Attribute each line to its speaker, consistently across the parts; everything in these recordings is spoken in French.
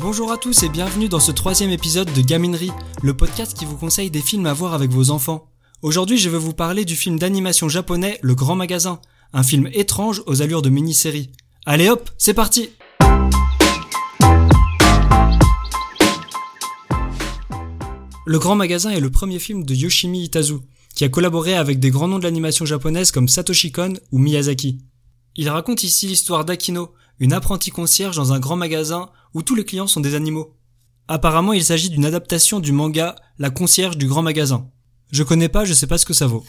Speaker 1: à tous et bienvenue dans ce troisième épisode de Gaminerie, le podcast qui vous conseille des films à voir avec vos enfants. Aujourd'hui je vais vous parler du film d'animation japonais Le Grand Magasin, un film étrange aux allures de mini-série. Allez hop, c'est parti Le Grand Magasin est le premier film de Yoshimi Itazu, qui a collaboré avec des grands noms de l'animation japonaise comme Satoshi Kon ou Miyazaki. Il raconte ici l'histoire d'Akino, une apprentie concierge dans un grand magasin où tous les clients sont des animaux. Apparemment, il s'agit d'une adaptation du manga La concierge du grand magasin. Je connais pas, je sais pas ce que ça vaut.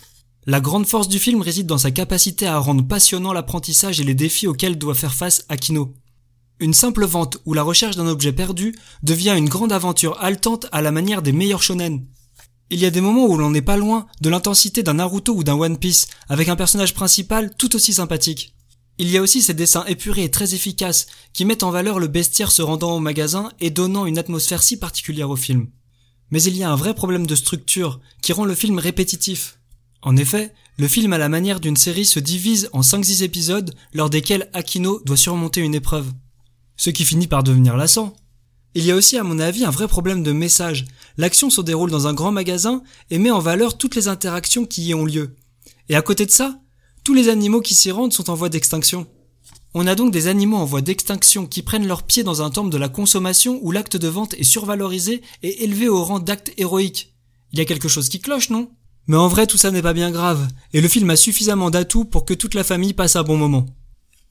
Speaker 1: La grande force du film réside dans sa capacité à rendre passionnant l'apprentissage et les défis auxquels doit faire face Akino. Une simple vente ou la recherche d'un objet perdu devient une grande aventure haletante à la manière des meilleurs shonen. Il y a des moments où l'on n'est pas loin de l'intensité d'un Naruto ou d'un One Piece, avec un personnage principal tout aussi sympathique. Il y a aussi ces dessins épurés et très efficaces qui mettent en valeur le bestiaire se rendant au magasin et donnant une atmosphère si particulière au film. Mais il y a un vrai problème de structure qui rend le film répétitif. En effet, le film à la manière d'une série se divise en 5-6 épisodes lors desquels Akino doit surmonter une épreuve. Ce qui finit par devenir lassant. Il y a aussi à mon avis un vrai problème de message. L'action se déroule dans un grand magasin et met en valeur toutes les interactions qui y ont lieu. Et à côté de ça, tous les animaux qui s'y rendent sont en voie d'extinction. On a donc des animaux en voie d'extinction qui prennent leur pied dans un temple de la consommation où l'acte de vente est survalorisé et élevé au rang d'acte héroïque. Il y a quelque chose qui cloche, non? Mais en vrai, tout ça n'est pas bien grave, et le film a suffisamment d'atouts pour que toute la famille passe un bon moment.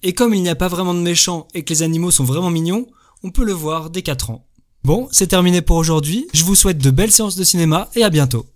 Speaker 1: Et comme il n'y a pas vraiment de méchants et que les animaux sont vraiment mignons, on peut le voir dès 4 ans. Bon, c'est terminé pour aujourd'hui, je vous souhaite de belles séances de cinéma et à bientôt.